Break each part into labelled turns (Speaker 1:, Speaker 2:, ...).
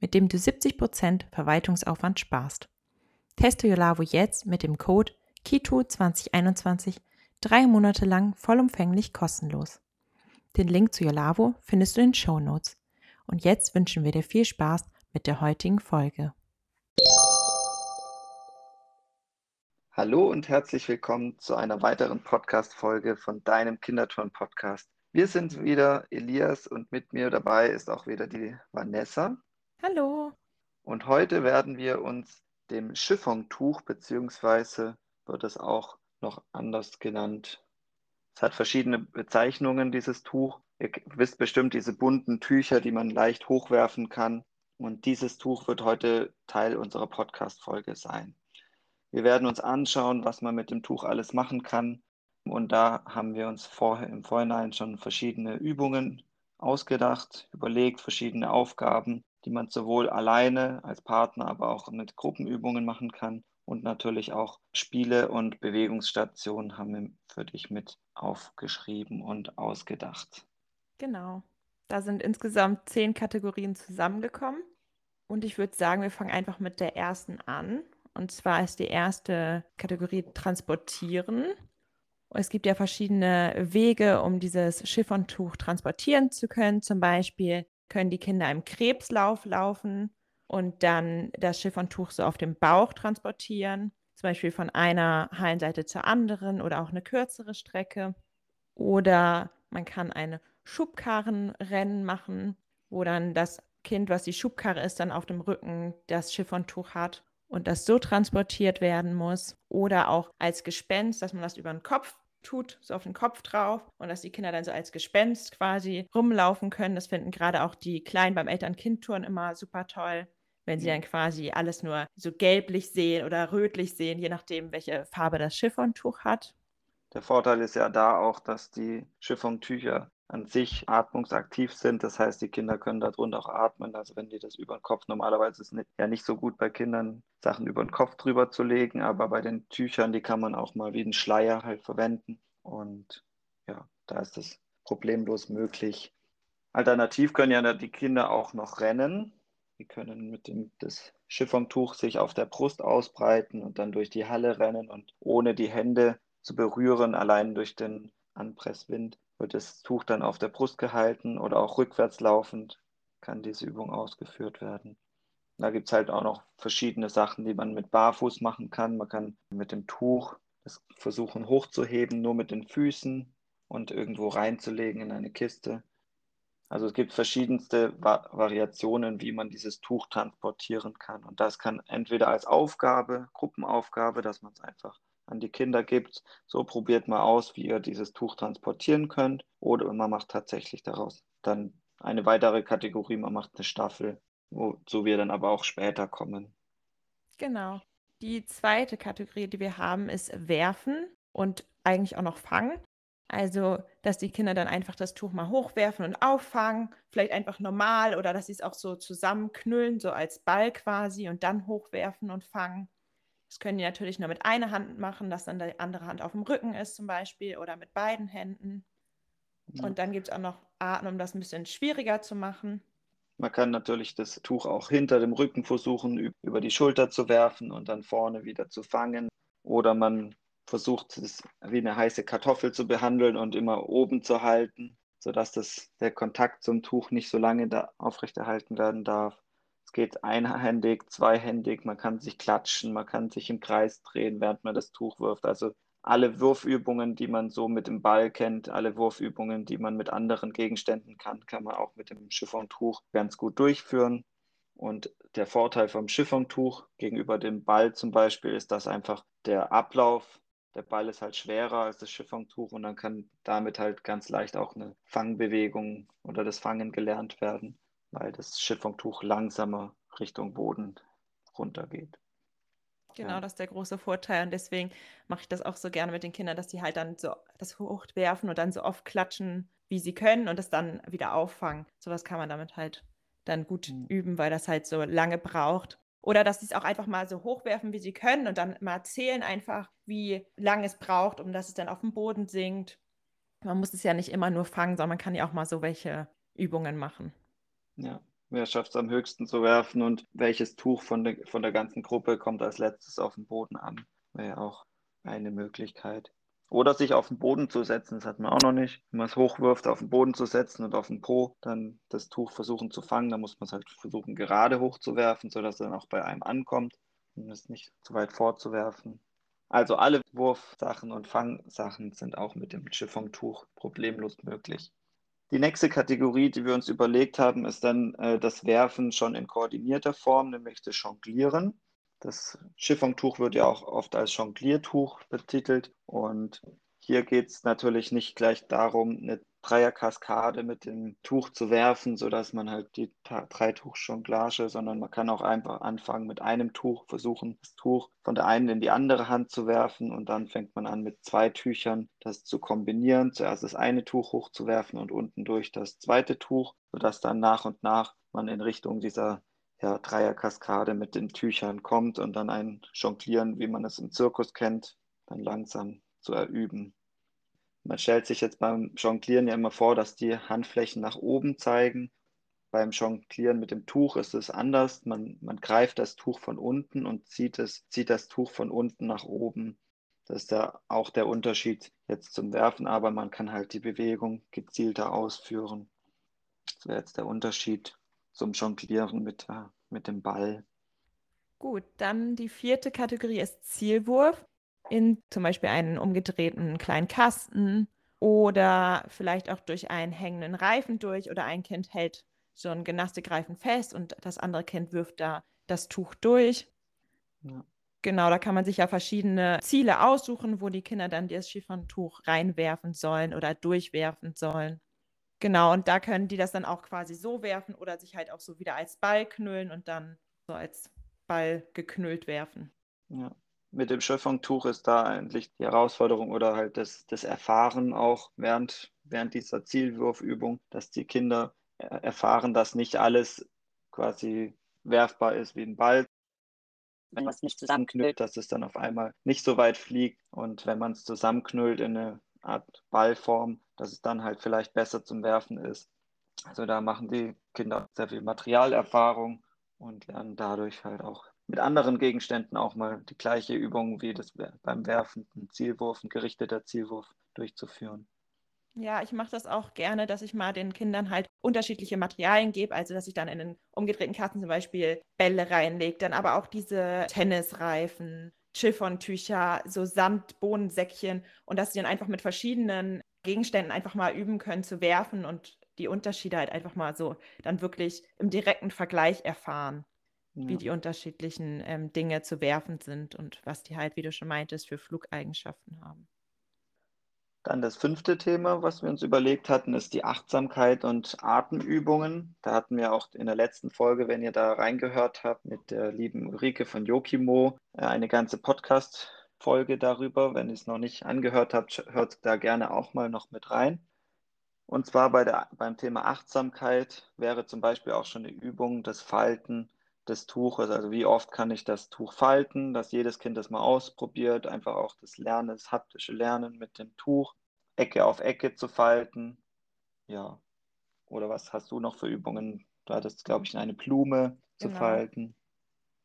Speaker 1: mit dem du 70% Verwaltungsaufwand sparst. Teste Yolavo jetzt mit dem Code KITO2021 drei Monate lang vollumfänglich kostenlos. Den Link zu Yolavo findest du in den Show Notes. Und jetzt wünschen wir dir viel Spaß mit der heutigen Folge.
Speaker 2: Hallo und herzlich willkommen zu einer weiteren Podcast-Folge von deinem Kinderturn-Podcast. Wir sind wieder Elias und mit mir dabei ist auch wieder die Vanessa.
Speaker 1: Hallo.
Speaker 2: Und heute werden wir uns dem Chiffontuch, beziehungsweise wird es auch noch anders genannt. Es hat verschiedene Bezeichnungen, dieses Tuch. Ihr wisst bestimmt diese bunten Tücher, die man leicht hochwerfen kann. Und dieses Tuch wird heute Teil unserer Podcast-Folge sein. Wir werden uns anschauen, was man mit dem Tuch alles machen kann. Und da haben wir uns vorher im Vorhinein schon verschiedene Übungen ausgedacht, überlegt, verschiedene Aufgaben, die man sowohl alleine als Partner, aber auch mit Gruppenübungen machen kann. Und natürlich auch Spiele und Bewegungsstationen haben wir für dich mit aufgeschrieben und ausgedacht.
Speaker 1: Genau. Da sind insgesamt zehn Kategorien zusammengekommen. Und ich würde sagen, wir fangen einfach mit der ersten an. Und zwar ist die erste Kategorie Transportieren. Es gibt ja verschiedene Wege, um dieses Chiffontuch transportieren zu können. Zum Beispiel können die Kinder im Krebslauf laufen und dann das Chiffontuch so auf dem Bauch transportieren. Zum Beispiel von einer Hallenseite zur anderen oder auch eine kürzere Strecke. Oder man kann eine Schubkarrenrennen machen, wo dann das Kind, was die Schubkarre ist, dann auf dem Rücken das Chiffontuch hat und das so transportiert werden muss. Oder auch als Gespenst, dass man das über den Kopf tut, so auf den Kopf drauf und dass die Kinder dann so als Gespenst quasi rumlaufen können. Das finden gerade auch die Kleinen beim Eltern-Kind-Touren immer super toll, wenn sie dann quasi alles nur so gelblich sehen oder rötlich sehen, je nachdem, welche Farbe das Chiffontuch hat.
Speaker 2: Der Vorteil ist ja da auch, dass die Chiffontücher an sich atmungsaktiv sind. Das heißt, die Kinder können darunter auch atmen. Also wenn die das über den Kopf, normalerweise ist es ja nicht so gut bei Kindern, Sachen über den Kopf drüber zu legen, aber bei den Tüchern, die kann man auch mal wie einen Schleier halt verwenden. Und ja, da ist das problemlos möglich. Alternativ können ja die Kinder auch noch rennen. Die können mit dem das Chiffontuch sich auf der Brust ausbreiten und dann durch die Halle rennen und ohne die Hände zu berühren, allein durch den Anpresswind, wird das Tuch dann auf der Brust gehalten oder auch rückwärts laufend kann diese Übung ausgeführt werden. Da gibt es halt auch noch verschiedene Sachen, die man mit Barfuß machen kann. Man kann mit dem Tuch das versuchen hochzuheben, nur mit den Füßen und irgendwo reinzulegen in eine Kiste. Also es gibt verschiedenste Va Variationen, wie man dieses Tuch transportieren kann. Und das kann entweder als Aufgabe, Gruppenaufgabe, dass man es einfach an die Kinder gibt. So probiert mal aus, wie ihr dieses Tuch transportieren könnt. Oder man macht tatsächlich daraus dann eine weitere Kategorie, man macht eine Staffel, wozu wir dann aber auch später kommen.
Speaker 1: Genau. Die zweite Kategorie, die wir haben, ist Werfen und eigentlich auch noch Fangen. Also, dass die Kinder dann einfach das Tuch mal hochwerfen und auffangen, vielleicht einfach normal oder dass sie es auch so zusammenknüllen, so als Ball quasi und dann hochwerfen und fangen. Das können die natürlich nur mit einer Hand machen, dass dann die andere Hand auf dem Rücken ist zum Beispiel oder mit beiden Händen. Ja. Und dann gibt es auch noch Arten, um das ein bisschen schwieriger zu machen.
Speaker 2: Man kann natürlich das Tuch auch hinter dem Rücken versuchen, über die Schulter zu werfen und dann vorne wieder zu fangen. Oder man versucht es wie eine heiße Kartoffel zu behandeln und immer oben zu halten, sodass das, der Kontakt zum Tuch nicht so lange da aufrechterhalten werden darf. Es geht einhändig, zweihändig, man kann sich klatschen, man kann sich im Kreis drehen, während man das Tuch wirft. Also alle Würfübungen, die man so mit dem Ball kennt, alle Wurfübungen, die man mit anderen Gegenständen kann, kann man auch mit dem Chiffontuch ganz gut durchführen. Und der Vorteil vom Chiffontuch gegenüber dem Ball zum Beispiel ist, dass einfach der Ablauf, der Ball ist halt schwerer als das Chiffontuch und dann kann damit halt ganz leicht auch eine Fangbewegung oder das Fangen gelernt werden weil das Chiffontuch langsamer Richtung Boden runtergeht.
Speaker 1: Genau, ja. das ist der große Vorteil. Und deswegen mache ich das auch so gerne mit den Kindern, dass die halt dann so das hochwerfen und dann so oft klatschen, wie sie können und das dann wieder auffangen. Sowas kann man damit halt dann gut mhm. üben, weil das halt so lange braucht. Oder dass sie es auch einfach mal so hochwerfen, wie sie können und dann mal zählen einfach, wie lange es braucht, um dass es dann auf dem Boden sinkt. Man muss es ja nicht immer nur fangen, sondern man kann ja auch mal so welche Übungen machen.
Speaker 2: Ja, wer schafft es am höchsten zu werfen und welches Tuch von der, von der ganzen Gruppe kommt als letztes auf den Boden an, wäre ja auch eine Möglichkeit. Oder sich auf den Boden zu setzen, das hat man auch noch nicht. Wenn man es hochwirft, auf den Boden zu setzen und auf den Po dann das Tuch versuchen zu fangen, dann muss man es halt versuchen gerade hochzuwerfen, sodass es dann auch bei einem ankommt um es nicht zu weit vorzuwerfen. Also alle Wurfsachen und Fangsachen sind auch mit dem Chiffon-Tuch problemlos möglich. Die nächste Kategorie, die wir uns überlegt haben, ist dann äh, das Werfen schon in koordinierter Form, nämlich das Jonglieren. Das Chiffontuch wird ja auch oft als Jongliertuch betitelt und hier geht es natürlich nicht gleich darum, eine Dreierkaskade mit dem Tuch zu werfen, sodass man halt die Dreituch-Jonglage, sondern man kann auch einfach anfangen mit einem Tuch, versuchen, das Tuch von der einen in die andere Hand zu werfen und dann fängt man an mit zwei Tüchern das zu kombinieren. Zuerst das eine Tuch hochzuwerfen und unten durch das zweite Tuch, sodass dann nach und nach man in Richtung dieser ja, Dreierkaskade mit den Tüchern kommt und dann ein Jonglieren, wie man es im Zirkus kennt, dann langsam zu erüben. Man stellt sich jetzt beim Jonglieren ja immer vor, dass die Handflächen nach oben zeigen. Beim Jonglieren mit dem Tuch ist es anders. Man, man greift das Tuch von unten und zieht, es, zieht das Tuch von unten nach oben. Das ist ja auch der Unterschied jetzt zum Werfen, aber man kann halt die Bewegung gezielter ausführen. Das wäre jetzt der Unterschied zum Jonglieren mit, äh, mit dem Ball.
Speaker 1: Gut, dann die vierte Kategorie ist Zielwurf in zum Beispiel einen umgedrehten kleinen Kasten oder vielleicht auch durch einen hängenden Reifen durch oder ein Kind hält so einen Gymnastikreifen fest und das andere Kind wirft da das Tuch durch. Ja. Genau, da kann man sich ja verschiedene Ziele aussuchen, wo die Kinder dann das Chiffon-Tuch reinwerfen sollen oder durchwerfen sollen. Genau, und da können die das dann auch quasi so werfen oder sich halt auch so wieder als Ball knüllen und dann so als Ball geknüllt werfen.
Speaker 2: Ja, mit dem Schöpfungtuch ist da eigentlich die Herausforderung oder halt das, das Erfahren auch während, während dieser Zielwurfübung, dass die Kinder erfahren, dass nicht alles quasi werfbar ist wie ein Ball. Wenn man es nicht zusammenknüllt, dass es dann auf einmal nicht so weit fliegt. Und wenn man es zusammenknüllt in eine Art Ballform, dass es dann halt vielleicht besser zum Werfen ist. Also da machen die Kinder sehr viel Materialerfahrung und lernen dadurch halt auch mit anderen Gegenständen auch mal die gleiche Übung wie das beim Werfen, ein Zielwurf, ein gerichteter Zielwurf durchzuführen.
Speaker 1: Ja, ich mache das auch gerne, dass ich mal den Kindern halt unterschiedliche Materialien gebe, also dass ich dann in einen umgedrehten Kasten zum Beispiel Bälle reinlege, dann aber auch diese Tennisreifen, Chiffontücher, so Sandbohnensäckchen und dass sie dann einfach mit verschiedenen Gegenständen einfach mal üben können zu werfen und die Unterschiede halt einfach mal so dann wirklich im direkten Vergleich erfahren ja. wie die unterschiedlichen ähm, Dinge zu werfen sind und was die halt, wie du schon meintest, für Flugeigenschaften haben.
Speaker 2: Dann das fünfte Thema, was wir uns überlegt hatten, ist die Achtsamkeit und Atemübungen. Da hatten wir auch in der letzten Folge, wenn ihr da reingehört habt, mit der lieben Ulrike von Yokimo äh, eine ganze Podcast-Folge darüber. Wenn ihr es noch nicht angehört habt, hört da gerne auch mal noch mit rein. Und zwar bei der, beim Thema Achtsamkeit wäre zum Beispiel auch schon eine Übung das Falten des Tuches, also wie oft kann ich das Tuch falten, dass jedes Kind das mal ausprobiert, einfach auch das Lernen, das haptische Lernen mit dem Tuch, Ecke auf Ecke zu falten. Ja. Oder was hast du noch für Übungen? Du hattest, glaube ich, eine Blume genau. zu falten.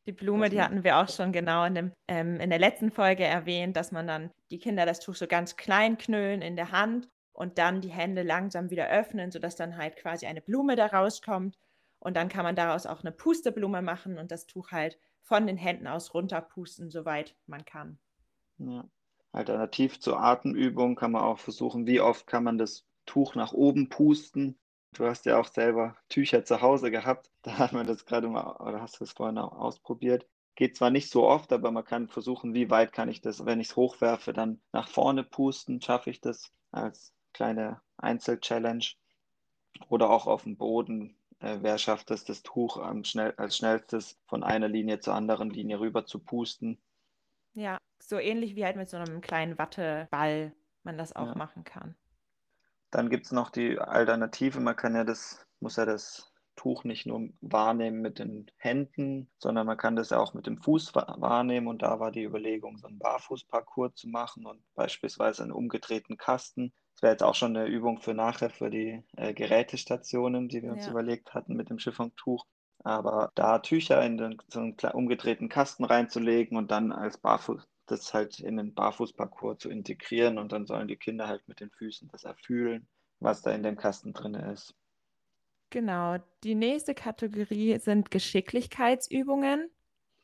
Speaker 1: Die Blume, die hatten wir auch schon genau in, dem, ähm, in der letzten Folge erwähnt, dass man dann die Kinder das Tuch so ganz klein knüllen in der Hand und dann die Hände langsam wieder öffnen, sodass dann halt quasi eine Blume da rauskommt. Und dann kann man daraus auch eine Pusteblume machen und das Tuch halt von den Händen aus runterpusten, soweit man kann.
Speaker 2: Ja. Alternativ zur Atemübung kann man auch versuchen, wie oft kann man das Tuch nach oben pusten. Du hast ja auch selber Tücher zu Hause gehabt. Da hat man das gerade mal, oder hast du es vorhin auch ausprobiert. Geht zwar nicht so oft, aber man kann versuchen, wie weit kann ich das, wenn ich es hochwerfe, dann nach vorne pusten. Schaffe ich das als kleine Einzelchallenge. Oder auch auf dem Boden äh, wer schafft es, das Tuch schnell, als schnellstes von einer Linie zur anderen Linie rüber zu pusten.
Speaker 1: Ja, so ähnlich wie halt mit so einem kleinen Watteball man das auch ja. machen kann.
Speaker 2: Dann gibt es noch die Alternative, man kann ja das, muss ja das Tuch nicht nur wahrnehmen mit den Händen, sondern man kann das ja auch mit dem Fuß wahrnehmen. Und da war die Überlegung, so einen Barfußparcours zu machen und beispielsweise einen umgedrehten Kasten. Das wäre jetzt auch schon eine Übung für nachher für die äh, Gerätestationen, die wir uns ja. überlegt hatten mit dem Chiffontuch. Aber da Tücher in den, so einen umgedrehten Kasten reinzulegen und dann als Barfuß, das halt in den Barfußparcours zu integrieren und dann sollen die Kinder halt mit den Füßen das erfühlen, was da in dem Kasten drin ist.
Speaker 1: Genau. Die nächste Kategorie sind Geschicklichkeitsübungen.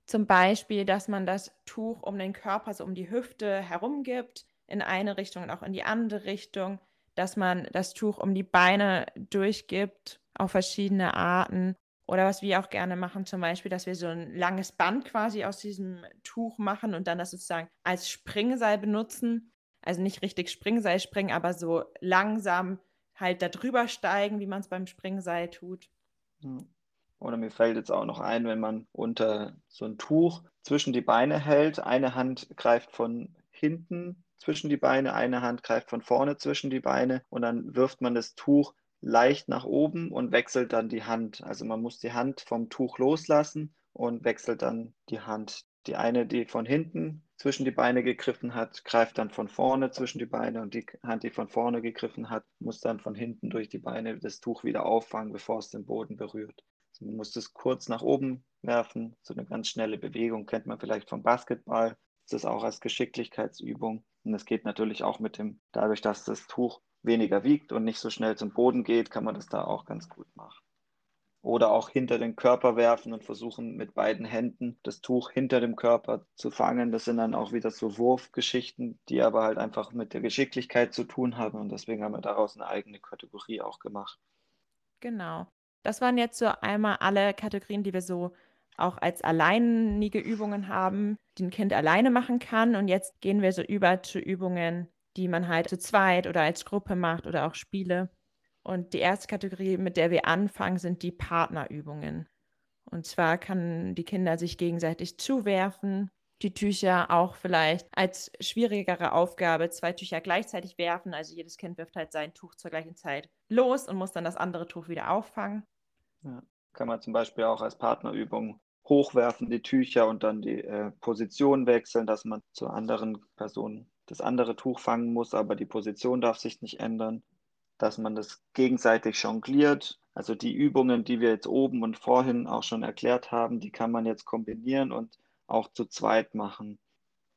Speaker 1: Zum Beispiel, dass man das Tuch um den Körper, so um die Hüfte herum gibt, in eine Richtung und auch in die andere Richtung, dass man das Tuch um die Beine durchgibt auf verschiedene Arten. Oder was wir auch gerne machen, zum Beispiel, dass wir so ein langes Band quasi aus diesem Tuch machen und dann das sozusagen als Springseil benutzen. Also nicht richtig Springseil springen, aber so langsam halt da drüber steigen, wie man es beim Springseil tut.
Speaker 2: Oder mir fällt jetzt auch noch ein, wenn man unter so ein Tuch zwischen die Beine hält, eine Hand greift von hinten zwischen die Beine, eine Hand greift von vorne zwischen die Beine und dann wirft man das Tuch leicht nach oben und wechselt dann die Hand. Also man muss die Hand vom Tuch loslassen und wechselt dann die Hand. Die eine, die von hinten zwischen die Beine gegriffen hat, greift dann von vorne zwischen die Beine und die Hand, die von vorne gegriffen hat, muss dann von hinten durch die Beine das Tuch wieder auffangen, bevor es den Boden berührt. Also man muss das kurz nach oben werfen, so eine ganz schnelle Bewegung, kennt man vielleicht vom Basketball. Das ist auch als Geschicklichkeitsübung. Und das geht natürlich auch mit dem, dadurch, dass das Tuch weniger wiegt und nicht so schnell zum Boden geht, kann man das da auch ganz gut machen oder auch hinter den Körper werfen und versuchen mit beiden Händen das Tuch hinter dem Körper zu fangen. Das sind dann auch wieder so Wurfgeschichten, die aber halt einfach mit der Geschicklichkeit zu tun haben und deswegen haben wir daraus eine eigene Kategorie auch gemacht.
Speaker 1: Genau. Das waren jetzt so einmal alle Kategorien, die wir so auch als alleinige Übungen haben, die ein Kind alleine machen kann. Und jetzt gehen wir so über zu Übungen, die man halt zu zweit oder als Gruppe macht oder auch Spiele. Und die erste Kategorie, mit der wir anfangen, sind die Partnerübungen. Und zwar kann die Kinder sich gegenseitig zuwerfen, die Tücher auch vielleicht als schwierigere Aufgabe zwei Tücher gleichzeitig werfen. Also jedes Kind wirft halt sein Tuch zur gleichen Zeit los und muss dann das andere Tuch wieder auffangen.
Speaker 2: Ja, kann man zum Beispiel auch als Partnerübung hochwerfen, die Tücher und dann die äh, Position wechseln, dass man zur anderen Person das andere Tuch fangen muss, aber die Position darf sich nicht ändern dass man das gegenseitig jongliert. Also die Übungen, die wir jetzt oben und vorhin auch schon erklärt haben, die kann man jetzt kombinieren und auch zu zweit machen.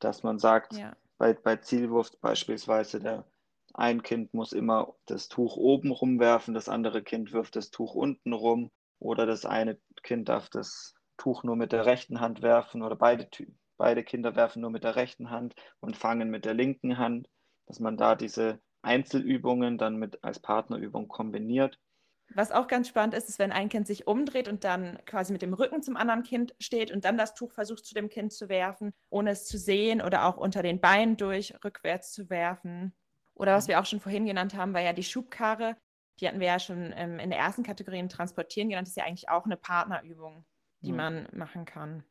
Speaker 2: Dass man sagt, ja. bei, bei Zielwurf beispielsweise, der ein Kind muss immer das Tuch oben rumwerfen, das andere Kind wirft das Tuch unten rum oder das eine Kind darf das Tuch nur mit der rechten Hand werfen oder beide, beide Kinder werfen nur mit der rechten Hand und fangen mit der linken Hand, dass man da diese Einzelübungen dann mit als Partnerübung kombiniert.
Speaker 1: Was auch ganz spannend ist, ist, wenn ein Kind sich umdreht und dann quasi mit dem Rücken zum anderen Kind steht und dann das Tuch versucht zu dem Kind zu werfen, ohne es zu sehen oder auch unter den Beinen durch rückwärts zu werfen. Oder was wir auch schon vorhin genannt haben, war ja die Schubkarre. Die hatten wir ja schon ähm, in der ersten Kategorie Transportieren genannt. Das ist ja eigentlich auch eine Partnerübung, die mhm. man machen kann.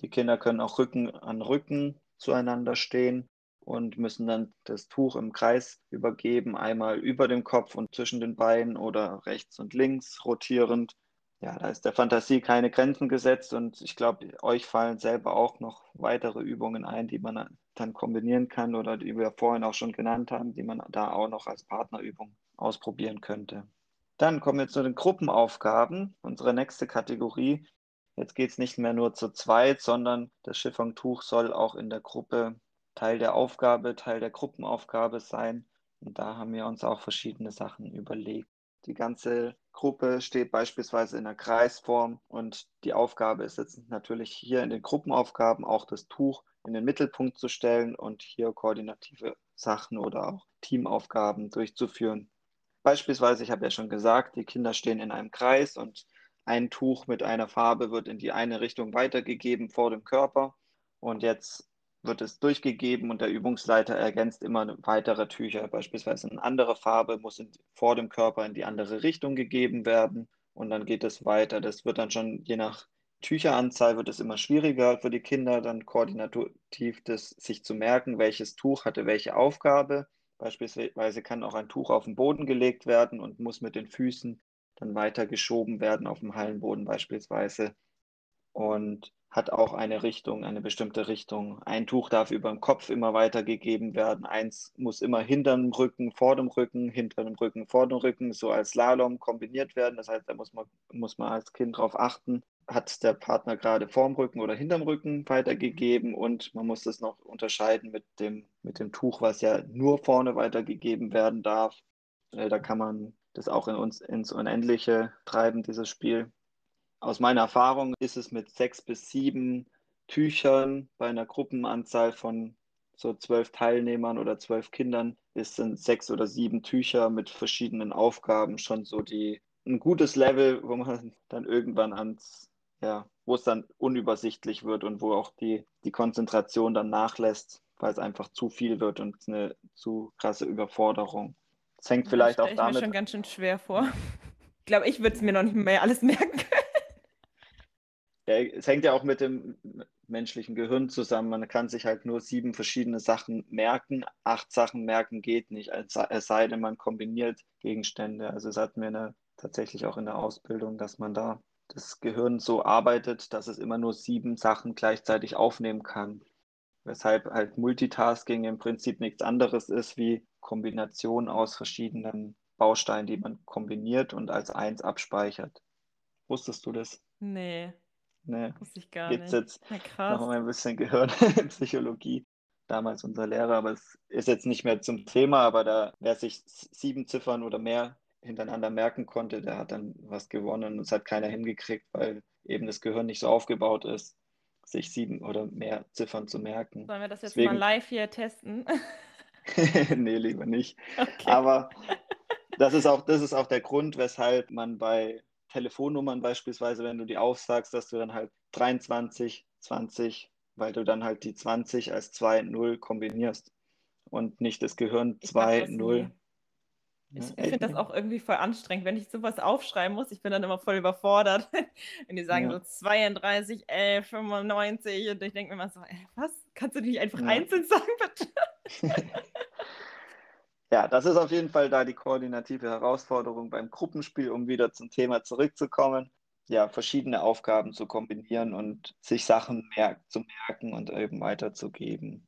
Speaker 2: Die Kinder können auch Rücken an Rücken zueinander stehen und müssen dann das Tuch im Kreis übergeben, einmal über dem Kopf und zwischen den Beinen oder rechts und links rotierend. Ja, da ist der Fantasie keine Grenzen gesetzt und ich glaube, euch fallen selber auch noch weitere Übungen ein, die man dann kombinieren kann oder die wir vorhin auch schon genannt haben, die man da auch noch als Partnerübung ausprobieren könnte. Dann kommen wir zu den Gruppenaufgaben, unsere nächste Kategorie. Jetzt geht es nicht mehr nur zu zweit, sondern das Chiffontuch soll auch in der Gruppe Teil der Aufgabe, Teil der Gruppenaufgabe sein. Und da haben wir uns auch verschiedene Sachen überlegt. Die ganze Gruppe steht beispielsweise in der Kreisform und die Aufgabe ist jetzt natürlich hier in den Gruppenaufgaben auch das Tuch in den Mittelpunkt zu stellen und hier koordinative Sachen oder auch Teamaufgaben durchzuführen. Beispielsweise, ich habe ja schon gesagt, die Kinder stehen in einem Kreis und ein Tuch mit einer Farbe wird in die eine Richtung weitergegeben vor dem Körper. Und jetzt wird es durchgegeben und der Übungsleiter ergänzt immer weitere Tücher. Beispielsweise eine andere Farbe muss in, vor dem Körper in die andere Richtung gegeben werden und dann geht es weiter. Das wird dann schon je nach Tücheranzahl wird es immer schwieriger für die Kinder, dann koordinativ das sich zu merken, welches Tuch hatte welche Aufgabe. Beispielsweise kann auch ein Tuch auf den Boden gelegt werden und muss mit den Füßen dann weiter geschoben werden auf dem Hallenboden beispielsweise. Und hat auch eine Richtung, eine bestimmte Richtung. Ein Tuch darf über dem Kopf immer weitergegeben werden. Eins muss immer hinter dem Rücken, vor dem Rücken, hinter dem Rücken, vor dem Rücken, so als Slalom kombiniert werden. Das heißt, da muss man, muss man als Kind darauf achten, hat der Partner gerade vorm Rücken oder hinterm Rücken weitergegeben und man muss das noch unterscheiden mit dem, mit dem Tuch, was ja nur vorne weitergegeben werden darf. Äh, da kann man das auch in uns ins Unendliche treiben, dieses Spiel. Aus meiner Erfahrung ist es mit sechs bis sieben Tüchern bei einer Gruppenanzahl von so zwölf Teilnehmern oder zwölf Kindern ist sind sechs oder sieben Tücher mit verschiedenen Aufgaben schon so die ein gutes Level, wo man dann irgendwann ans ja, wo es dann unübersichtlich wird und wo auch die, die Konzentration dann nachlässt, weil es einfach zu viel wird und eine zu krasse Überforderung. Es hängt vielleicht auch damit. Das
Speaker 1: mir schon ganz schön schwer vor. Ich glaube, ich würde es mir noch nicht mehr alles merken können.
Speaker 2: Ja, es hängt ja auch mit dem menschlichen Gehirn zusammen. Man kann sich halt nur sieben verschiedene Sachen merken. Acht Sachen merken geht nicht, es sei denn, man kombiniert Gegenstände. Also es hat mir eine, tatsächlich auch in der Ausbildung, dass man da das Gehirn so arbeitet, dass es immer nur sieben Sachen gleichzeitig aufnehmen kann. Weshalb halt Multitasking im Prinzip nichts anderes ist wie Kombination aus verschiedenen Bausteinen, die man kombiniert und als eins abspeichert. Wusstest du das?
Speaker 1: Nee.
Speaker 2: Nee.
Speaker 1: Wusste ich gar
Speaker 2: Gibt's
Speaker 1: nicht.
Speaker 2: jetzt ja, noch mal ein bisschen Gehirnpsychologie. Damals unser Lehrer, aber es ist jetzt nicht mehr zum Thema, aber da, wer sich sieben Ziffern oder mehr hintereinander merken konnte, der hat dann was gewonnen und es hat keiner hingekriegt, weil eben das Gehirn nicht so aufgebaut ist, sich sieben oder mehr Ziffern zu merken.
Speaker 1: Sollen wir das jetzt Deswegen... mal live hier testen?
Speaker 2: nee, lieber nicht. Okay. Aber das ist, auch, das ist auch der Grund, weshalb man bei Telefonnummern beispielsweise, wenn du die aufsagst, dass du dann halt 23, 20, weil du dann halt die 20 als 2, 0 kombinierst und nicht das Gehirn 2, 0.
Speaker 1: Ich finde das auch irgendwie voll anstrengend, wenn ich sowas aufschreiben muss. Ich bin dann immer voll überfordert. wenn die sagen ja. so 32, 11, 95 und ich denke mir immer so, ey, was? Kannst du nicht einfach ja. einzeln sagen, bitte?
Speaker 2: ja, das ist auf jeden Fall da die koordinative Herausforderung beim Gruppenspiel, um wieder zum Thema zurückzukommen. Ja, verschiedene Aufgaben zu kombinieren und sich Sachen mer zu merken und eben weiterzugeben.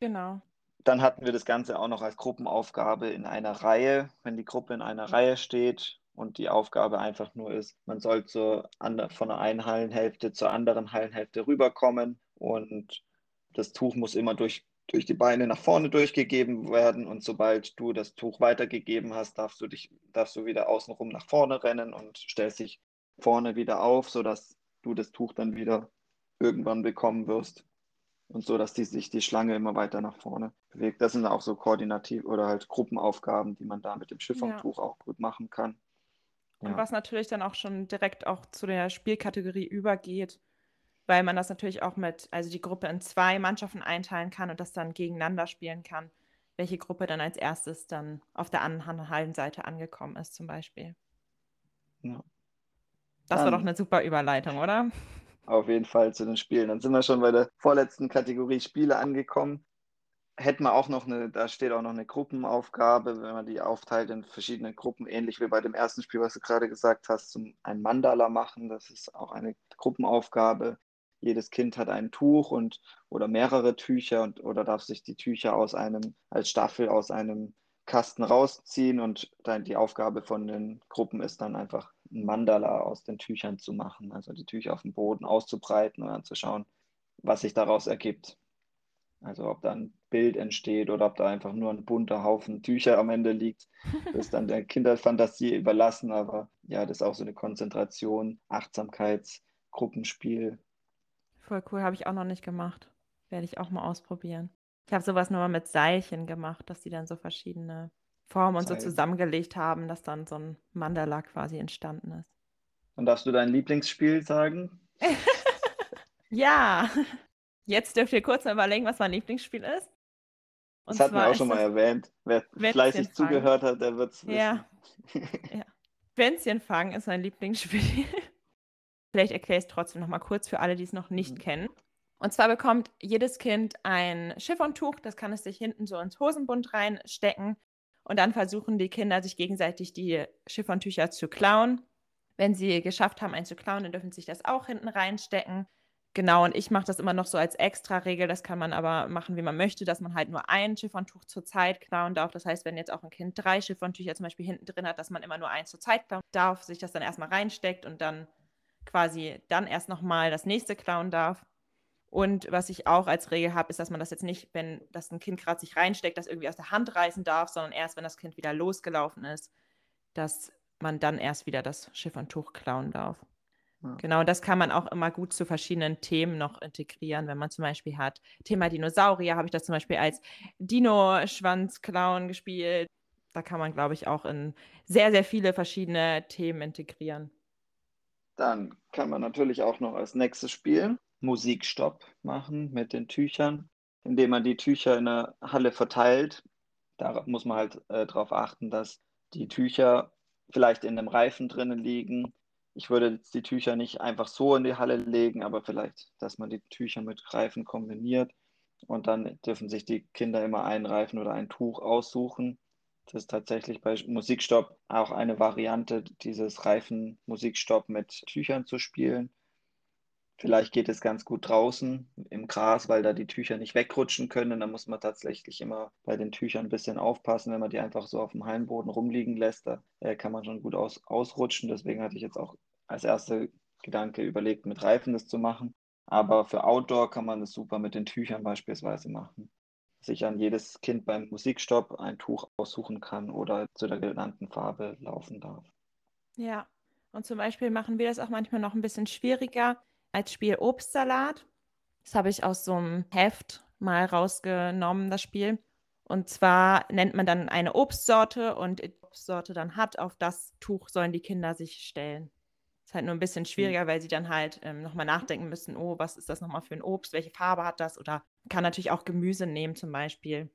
Speaker 1: Genau.
Speaker 2: Dann hatten wir das Ganze auch noch als Gruppenaufgabe in einer Reihe. Wenn die Gruppe in einer Reihe steht und die Aufgabe einfach nur ist, man soll zur, von der einen Hallenhälfte zur anderen Hallenhälfte rüberkommen und das Tuch muss immer durch, durch die Beine nach vorne durchgegeben werden und sobald du das Tuch weitergegeben hast, darfst du dich, darfst du wieder außenrum nach vorne rennen und stellst dich vorne wieder auf, sodass du das Tuch dann wieder irgendwann bekommen wirst und so, dass die, sich die Schlange immer weiter nach vorne bewegt. Das sind auch so koordinativ oder halt Gruppenaufgaben, die man da mit dem Schiffungtuch ja. auch gut machen kann.
Speaker 1: Ja. Und was natürlich dann auch schon direkt auch zu der Spielkategorie übergeht, weil man das natürlich auch mit, also die Gruppe in zwei Mannschaften einteilen kann und das dann gegeneinander spielen kann, welche Gruppe dann als erstes dann auf der anderen Hallenseite angekommen ist, zum Beispiel. Ja. Das dann, war doch eine super Überleitung, oder?
Speaker 2: auf jeden Fall zu den Spielen. Dann sind wir schon bei der vorletzten Kategorie Spiele angekommen. Hätten wir auch noch eine, da steht auch noch eine Gruppenaufgabe, wenn man die aufteilt in verschiedene Gruppen, ähnlich wie bei dem ersten Spiel, was du gerade gesagt hast, zum ein Mandala machen. Das ist auch eine Gruppenaufgabe. Jedes Kind hat ein Tuch und oder mehrere Tücher und oder darf sich die Tücher aus einem als Staffel aus einem Kasten rausziehen und dann die Aufgabe von den Gruppen ist dann einfach ein Mandala aus den Tüchern zu machen, also die Tücher auf dem Boden auszubreiten und dann zu schauen, was sich daraus ergibt. Also ob da ein Bild entsteht oder ob da einfach nur ein bunter Haufen Tücher am Ende liegt, das ist dann der Kinderfantasie überlassen, aber ja, das ist auch so eine Konzentration, Achtsamkeits, Gruppenspiel.
Speaker 1: Voll cool, habe ich auch noch nicht gemacht. Werde ich auch mal ausprobieren. Ich habe sowas nur mal mit Seilchen gemacht, dass die dann so verschiedene Formen und so zusammengelegt haben, dass dann so ein Mandala quasi entstanden ist.
Speaker 2: Und darfst du dein Lieblingsspiel sagen?
Speaker 1: ja, jetzt dürft ihr kurz mal überlegen, was mein Lieblingsspiel ist.
Speaker 2: Und das hatten wir auch schon mal erwähnt. Wer fleißig zugehört hat, der wird es wissen.
Speaker 1: Ja. ja. Schwänzchenfang ist mein Lieblingsspiel. Vielleicht erkläre ich es trotzdem noch mal kurz für alle, die es noch nicht mhm. kennen. Und zwar bekommt jedes Kind ein Chiffontuch, das kann es sich hinten so ins Hosenbund reinstecken. Und dann versuchen die Kinder, sich gegenseitig die Chiffontücher zu klauen. Wenn sie geschafft haben, einen zu klauen, dann dürfen sie sich das auch hinten reinstecken. Genau, und ich mache das immer noch so als Extra-Regel. Das kann man aber machen, wie man möchte, dass man halt nur ein Chiffontuch zur Zeit klauen darf. Das heißt, wenn jetzt auch ein Kind drei Chiffontücher zum Beispiel hinten drin hat, dass man immer nur eins zur Zeit klauen darf, sich das dann erstmal reinsteckt und dann quasi dann erst nochmal das nächste klauen darf. Und was ich auch als Regel habe, ist, dass man das jetzt nicht, wenn das ein Kind gerade sich reinsteckt, das irgendwie aus der Hand reißen darf, sondern erst, wenn das Kind wieder losgelaufen ist, dass man dann erst wieder das Chiffontuch klauen darf. Ja. Genau, das kann man auch immer gut zu verschiedenen Themen noch integrieren. Wenn man zum Beispiel hat, Thema Dinosaurier, habe ich das zum Beispiel als Dino-Schwanz-Clown gespielt. Da kann man, glaube ich, auch in sehr, sehr viele verschiedene Themen integrieren.
Speaker 2: Dann kann man natürlich auch noch als nächstes Spiel Musikstopp machen mit den Tüchern, indem man die Tücher in der Halle verteilt. Da muss man halt äh, darauf achten, dass die Tücher vielleicht in einem Reifen drinnen liegen ich würde jetzt die Tücher nicht einfach so in die Halle legen, aber vielleicht, dass man die Tücher mit Reifen kombiniert. Und dann dürfen sich die Kinder immer einen Reifen oder ein Tuch aussuchen. Das ist tatsächlich bei Musikstopp auch eine Variante, dieses Reifen-Musikstopp mit Tüchern zu spielen. Vielleicht geht es ganz gut draußen im Gras, weil da die Tücher nicht wegrutschen können. Da muss man tatsächlich immer bei den Tüchern ein bisschen aufpassen. Wenn man die einfach so auf dem Hallenboden rumliegen lässt, da äh, kann man schon gut aus, ausrutschen. Deswegen hatte ich jetzt auch als erster Gedanke überlegt, mit Reifen das zu machen. Aber für Outdoor kann man das super mit den Tüchern beispielsweise machen. Sich an jedes Kind beim Musikstopp ein Tuch aussuchen kann oder zu der genannten Farbe laufen darf.
Speaker 1: Ja, und zum Beispiel machen wir das auch manchmal noch ein bisschen schwieriger als Spiel Obstsalat. Das habe ich aus so einem Heft mal rausgenommen, das Spiel. Und zwar nennt man dann eine Obstsorte und die Obstsorte dann hat, auf das Tuch sollen die Kinder sich stellen. Ist halt nur ein bisschen schwieriger, weil sie dann halt ähm, nochmal nachdenken müssen, oh, was ist das nochmal für ein Obst, welche Farbe hat das? Oder kann natürlich auch Gemüse nehmen zum Beispiel.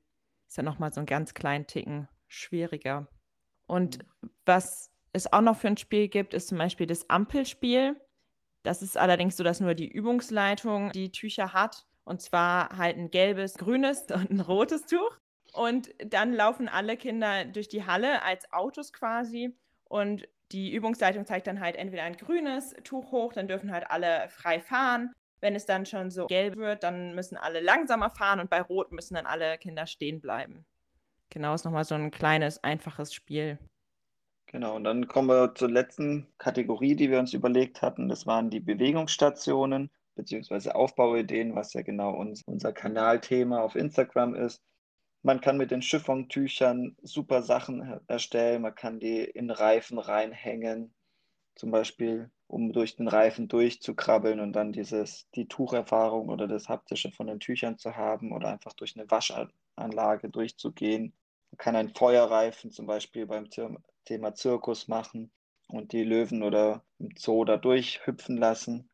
Speaker 1: Ist ja nochmal so einen ganz kleinen Ticken schwieriger. Und was es auch noch für ein Spiel gibt, ist zum Beispiel das Ampelspiel. Das ist allerdings so, dass nur die Übungsleitung die Tücher hat. Und zwar halt ein gelbes, grünes und ein rotes Tuch. Und dann laufen alle Kinder durch die Halle als Autos quasi. Und die Übungsleitung zeigt dann halt entweder ein grünes Tuch hoch, dann dürfen halt alle frei fahren. Wenn es dann schon so gelb wird, dann müssen alle langsamer fahren und bei Rot müssen dann alle Kinder stehen bleiben. Genau, ist nochmal so ein kleines, einfaches Spiel.
Speaker 2: Genau, und dann kommen wir zur letzten Kategorie, die wir uns überlegt hatten. Das waren die Bewegungsstationen bzw. Aufbauideen, was ja genau uns, unser Kanalthema auf Instagram ist. Man kann mit den Chiffontüchern super Sachen erstellen. Man kann die in Reifen reinhängen, zum Beispiel, um durch den Reifen durchzukrabbeln und dann dieses, die Tucherfahrung oder das Haptische von den Tüchern zu haben oder einfach durch eine Waschanlage durchzugehen. Man kann einen Feuerreifen zum Beispiel beim Thema Zirkus machen und die Löwen oder im Zoo da durchhüpfen lassen.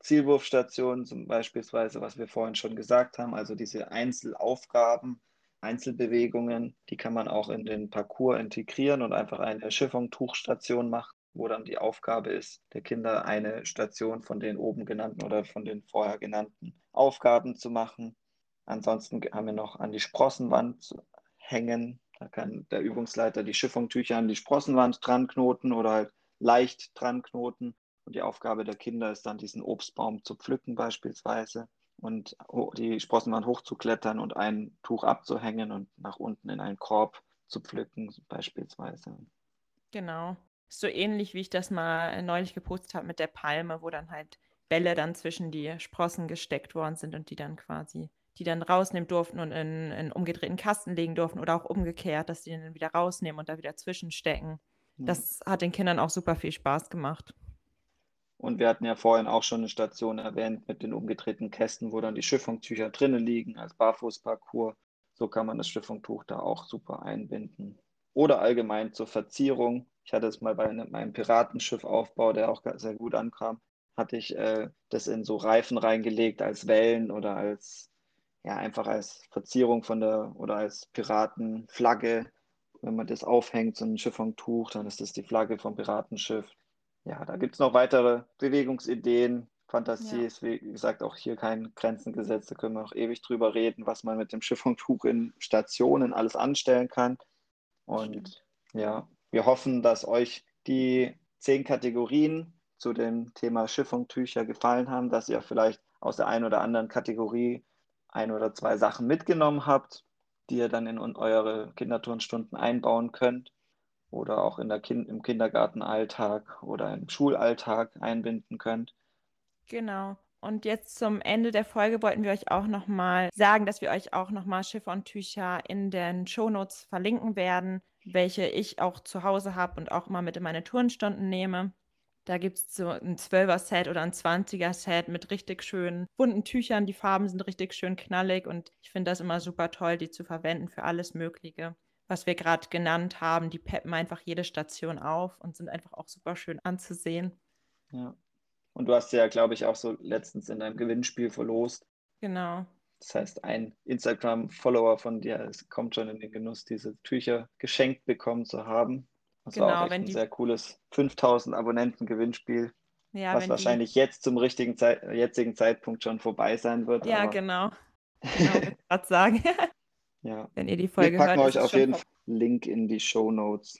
Speaker 2: Zielwurfstationen, zum beispielsweise, was wir vorhin schon gesagt haben, also diese Einzelaufgaben, Einzelbewegungen, die kann man auch in den Parcours integrieren und einfach eine Schiffung-Tuchstation machen, wo dann die Aufgabe ist, der Kinder eine Station von den oben genannten oder von den vorher genannten Aufgaben zu machen. Ansonsten haben wir noch an die Sprossenwand hängen da kann der Übungsleiter die Schiffungtücher an die Sprossenwand dran knoten oder halt leicht dran knoten. Und die Aufgabe der Kinder ist dann, diesen Obstbaum zu pflücken beispielsweise und die Sprossenwand hochzuklettern und ein Tuch abzuhängen und nach unten in einen Korb zu pflücken beispielsweise.
Speaker 1: Genau. So ähnlich wie ich das mal neulich gepostet habe mit der Palme, wo dann halt Bälle dann zwischen die Sprossen gesteckt worden sind und die dann quasi die dann rausnehmen durften und in, einen umgedrehten Kasten legen durften oder auch umgekehrt, dass die dann wieder rausnehmen und da wieder zwischenstecken. Mhm. Das hat den Kindern auch super viel Spaß gemacht.
Speaker 2: Und wir hatten ja vorhin auch schon eine Station erwähnt mit den umgedrehten Kästen, wo dann die Schiffungtücher drinnen liegen als Barfußparcours. So kann man das Schiffungtuch da auch super einbinden. Oder allgemein zur Verzierung. Ich hatte es mal bei meinem Piratenschiffaufbau, der auch sehr gut ankam, hatte ich äh, das in so Reifen reingelegt als Wellen oder als ja, einfach als Verzierung von der oder als Piratenflagge wenn man das aufhängt, so ein Chiffontuch, dann ist das die Flagge vom Piratenschiff. Ja, da gibt es noch weitere Bewegungsideen. Fantasie
Speaker 1: Ja.
Speaker 2: ist, wie gesagt, auch hier kein Grenzen gesetzt. Da können wir auch ewig drüber reden, was man mit dem Chiffontuch in Stationen alles anstellen kann. Und ja, wir hoffen, dass euch die zehn Kategorien zu dem Thema Chiffontücher gefallen haben, dass ihr vielleicht aus der einen oder anderen Kategorie ein oder zwei Sachen mitgenommen habt, die ihr dann in eure Kinderturnstunden einbauen könnt oder auch in der kind im Kindergartenalltag oder im Schulalltag einbinden könnt.
Speaker 1: Genau. Und jetzt zum Ende der Folge wollten wir euch auch nochmal sagen, dass wir euch auch nochmal Chiffontücher in den Shownotes verlinken werden, welche ich auch zu Hause habe und auch immer mit in meine Turnstunden nehme. Da gibt es so ein 12er-Set oder ein 20er-Set mit richtig schönen bunten Tüchern. Die Farben sind richtig schön knallig und ich finde das immer super toll, die zu verwenden für alles Mögliche, was wir gerade genannt haben. Die peppen einfach jede Station auf und sind einfach auch super schön anzusehen.
Speaker 2: Ja. Und du hast ja, glaube ich, auch so letztens in deinem Gewinnspiel verlost.
Speaker 1: Genau.
Speaker 2: Das heißt, ein Instagram-Follower von dir es kommt schon in den Genuss, diese Tücher geschenkt bekommen zu haben. Das war
Speaker 1: Genau,
Speaker 2: auch echt
Speaker 1: wenn
Speaker 2: ein
Speaker 1: die-
Speaker 2: sehr cooles 5000 Abonnenten-Gewinnspiel,
Speaker 1: Ja,
Speaker 2: was
Speaker 1: wenn die-
Speaker 2: wahrscheinlich jetzt zum richtigen Zeit, jetzigen Zeitpunkt schon vorbei sein wird.
Speaker 1: Ja,
Speaker 2: aber,
Speaker 1: genau. Genau, gerade sagen.
Speaker 2: Ja.
Speaker 1: Wenn ihr die
Speaker 2: Wir
Speaker 1: Folge
Speaker 2: packen
Speaker 1: hört.
Speaker 2: euch auf jeden Fall Link in die Show Notes.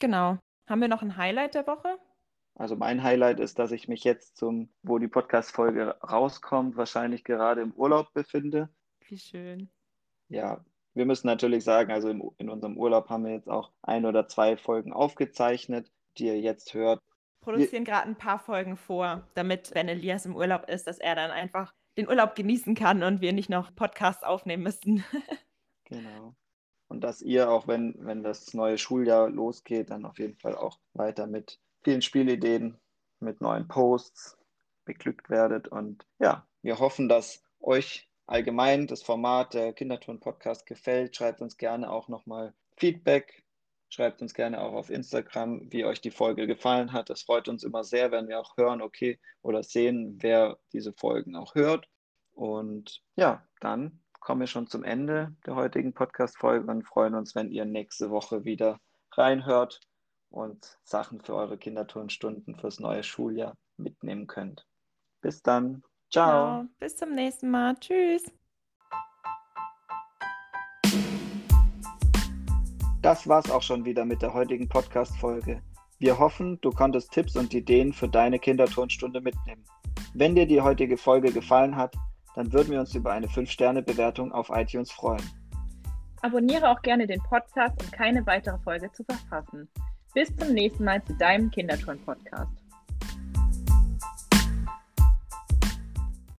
Speaker 1: Genau. Haben wir noch ein Highlight der Woche?
Speaker 2: Also mein Highlight ist, dass ich mich jetzt zum, wo die Podcast-Folge rauskommt, wahrscheinlich gerade im Urlaub befinde.
Speaker 1: Wie schön.
Speaker 2: Ja, wir müssen natürlich sagen, also im, in unserem Urlaub haben wir jetzt auch ein oder zwei Folgen aufgezeichnet, die ihr jetzt hört.
Speaker 1: Produzieren gerade ein paar Folgen vor, damit, wenn Elias im Urlaub ist, dass er dann einfach den Urlaub genießen kann und wir nicht noch Podcasts aufnehmen müssen.
Speaker 2: Genau. Und dass ihr, auch wenn, wenn das neue Schuljahr losgeht, dann auf jeden Fall auch weiter mit vielen Spielideen, mit neuen Posts beglückt werdet. Und ja, wir hoffen, dass euch allgemein das Format der Kinderturn-Podcast gefällt. Schreibt uns gerne auch nochmal Feedback. Schreibt uns gerne auch auf Instagram, wie euch die Folge gefallen hat. Das freut uns immer sehr, wenn wir auch hören, okay, oder sehen, wer diese Folgen auch hört. Und ja, dann kommen wir schon zum Ende der heutigen Podcast-Folge und freuen uns, wenn ihr nächste Woche wieder reinhört und Sachen für eure Kinderturnstunden fürs neue Schuljahr mitnehmen könnt. Bis dann. Ciao.
Speaker 1: Genau. Bis zum nächsten Mal. Tschüss.
Speaker 2: Das war's auch schon wieder mit der heutigen Podcast-Folge. Wir hoffen, du konntest Tipps und Ideen für deine Kinderturnstunde mitnehmen. Wenn dir die heutige Folge gefallen hat, dann würden wir uns über eine 5-Sterne-Bewertung auf iTunes freuen.
Speaker 3: Abonniere auch gerne den Podcast, um keine weitere Folge zu verpassen. Bis zum nächsten Mal zu deinem Kinderturn-Podcast.